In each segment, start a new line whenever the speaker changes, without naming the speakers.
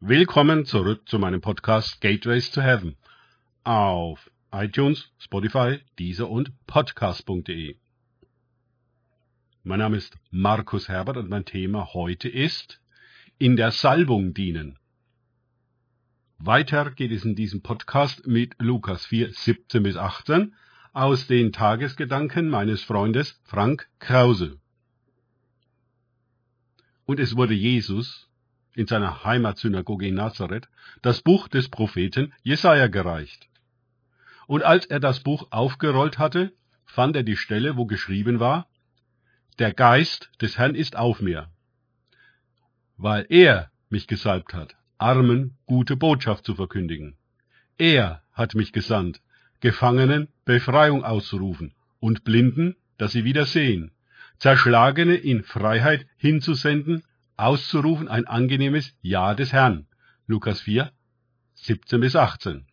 Willkommen zurück zu meinem Podcast Gateways to Heaven auf iTunes, Spotify, Deezer und Podcast.de. Mein Name ist Markus Herbert und mein Thema heute ist in der Salbung dienen. Weiter geht es in diesem Podcast mit Lukas 4, 17 bis 18 aus den Tagesgedanken meines Freundes Frank Krause. Und es wurde Jesus in seiner Heimatsynagoge in Nazareth das Buch des Propheten Jesaja gereicht. Und als er das Buch aufgerollt hatte, fand er die Stelle, wo geschrieben war, der Geist des Herrn ist auf mir, weil er mich gesalbt hat, Armen gute Botschaft zu verkündigen. Er hat mich gesandt, Gefangenen Befreiung auszurufen und Blinden, dass sie wieder sehen, Zerschlagene in Freiheit hinzusenden auszurufen ein angenehmes Ja des Herrn. Lukas 4, 17 bis 18.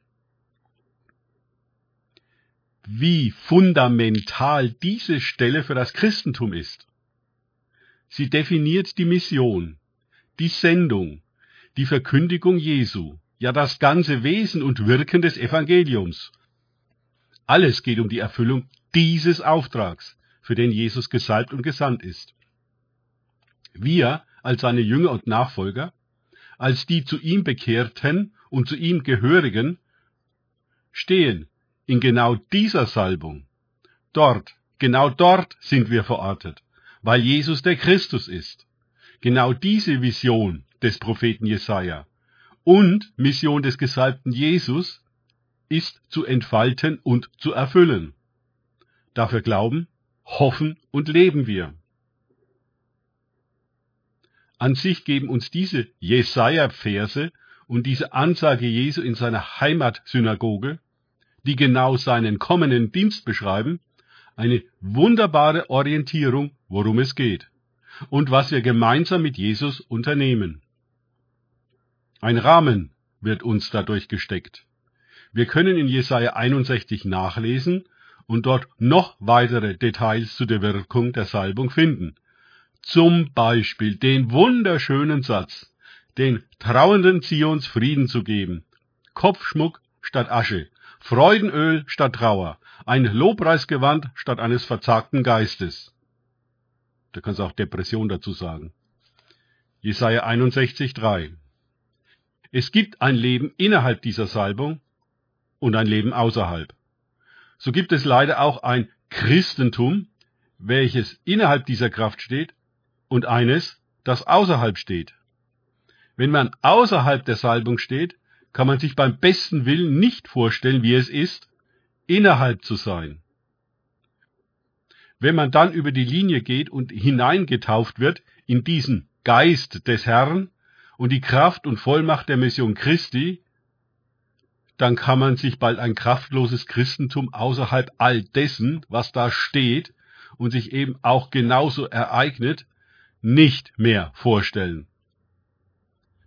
Wie fundamental diese Stelle für das Christentum ist. Sie definiert die Mission, die Sendung, die Verkündigung Jesu, ja das ganze Wesen und Wirken des Evangeliums. Alles geht um die Erfüllung dieses Auftrags, für den Jesus gesalbt und gesandt ist. Wir als seine Jünger und Nachfolger, als die zu ihm bekehrten und zu ihm gehörigen, stehen in genau dieser Salbung. Dort, genau dort sind wir verortet, weil Jesus der Christus ist. Genau diese Vision des Propheten Jesaja und Mission des gesalbten Jesus ist zu entfalten und zu erfüllen. Dafür glauben, hoffen und leben wir. An sich geben uns diese Jesaja-Verse und diese Ansage Jesu in seiner Heimatsynagoge, die genau seinen kommenden Dienst beschreiben, eine wunderbare Orientierung, worum es geht und was wir gemeinsam mit Jesus unternehmen. Ein Rahmen wird uns dadurch gesteckt. Wir können in Jesaja 61 nachlesen und dort noch weitere Details zu der Wirkung der Salbung finden. Zum Beispiel den wunderschönen Satz, den trauenden Zions Frieden zu geben. Kopfschmuck statt Asche, Freudenöl statt Trauer, ein Lobpreisgewand statt eines verzagten Geistes. Da kannst du auch Depression dazu sagen. Jesaja 61, 3. Es gibt ein Leben innerhalb dieser Salbung und ein Leben außerhalb. So gibt es leider auch ein Christentum, welches innerhalb dieser Kraft steht und eines, das außerhalb steht. Wenn man außerhalb der Salbung steht, kann man sich beim besten Willen nicht vorstellen, wie es ist, innerhalb zu sein. Wenn man dann über die Linie geht und hineingetauft wird in diesen Geist des Herrn und die Kraft und Vollmacht der Mission Christi, dann kann man sich bald ein kraftloses Christentum außerhalb all dessen, was da steht und sich eben auch genauso ereignet, nicht mehr vorstellen.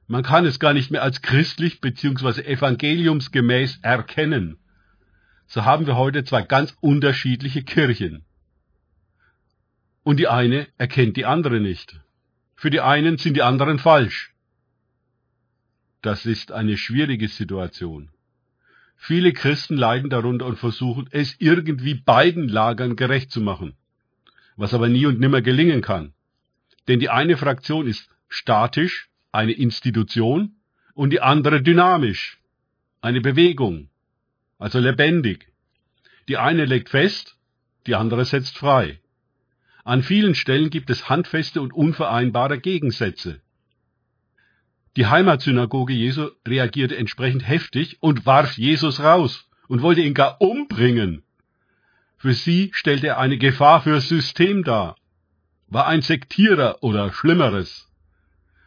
Man kann es gar nicht mehr als christlich bzw. evangeliumsgemäß erkennen. So haben wir heute zwei ganz unterschiedliche Kirchen. Und die eine erkennt die andere nicht. Für die einen sind die anderen falsch. Das ist eine schwierige Situation. Viele Christen leiden darunter und versuchen, es irgendwie beiden Lagern gerecht zu machen, was aber nie und nimmer gelingen kann. Denn die eine Fraktion ist statisch, eine Institution, und die andere dynamisch, eine Bewegung, also lebendig. Die eine legt fest, die andere setzt frei. An vielen Stellen gibt es handfeste und unvereinbare Gegensätze. Die Heimatsynagoge Jesu reagierte entsprechend heftig und warf Jesus raus und wollte ihn gar umbringen. Für sie stellte er eine Gefahr fürs System dar war ein Sektierer oder Schlimmeres.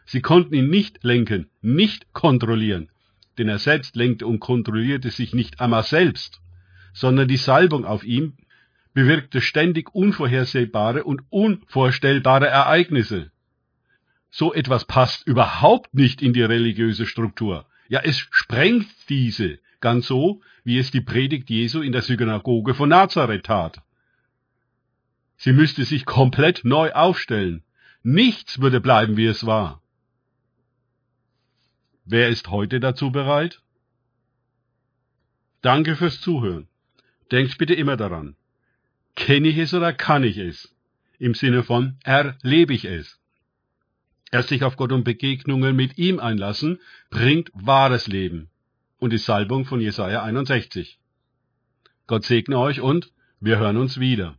Sie konnten ihn nicht lenken, nicht kontrollieren, denn er selbst lenkte und kontrollierte sich nicht einmal selbst, sondern die Salbung auf ihm bewirkte ständig unvorhersehbare und unvorstellbare Ereignisse. So etwas passt überhaupt nicht in die religiöse Struktur. Ja, es sprengt diese, ganz so, wie es die Predigt Jesu in der Synagoge von Nazareth tat. Sie müsste sich komplett neu aufstellen. Nichts würde bleiben, wie es war. Wer ist heute dazu bereit? Danke fürs Zuhören. Denkt bitte immer daran. Kenne ich es oder kann ich es? Im Sinne von erlebe ich es. Erst sich auf Gott und Begegnungen mit ihm einlassen, bringt wahres Leben. Und die Salbung von Jesaja 61. Gott segne euch und wir hören uns wieder.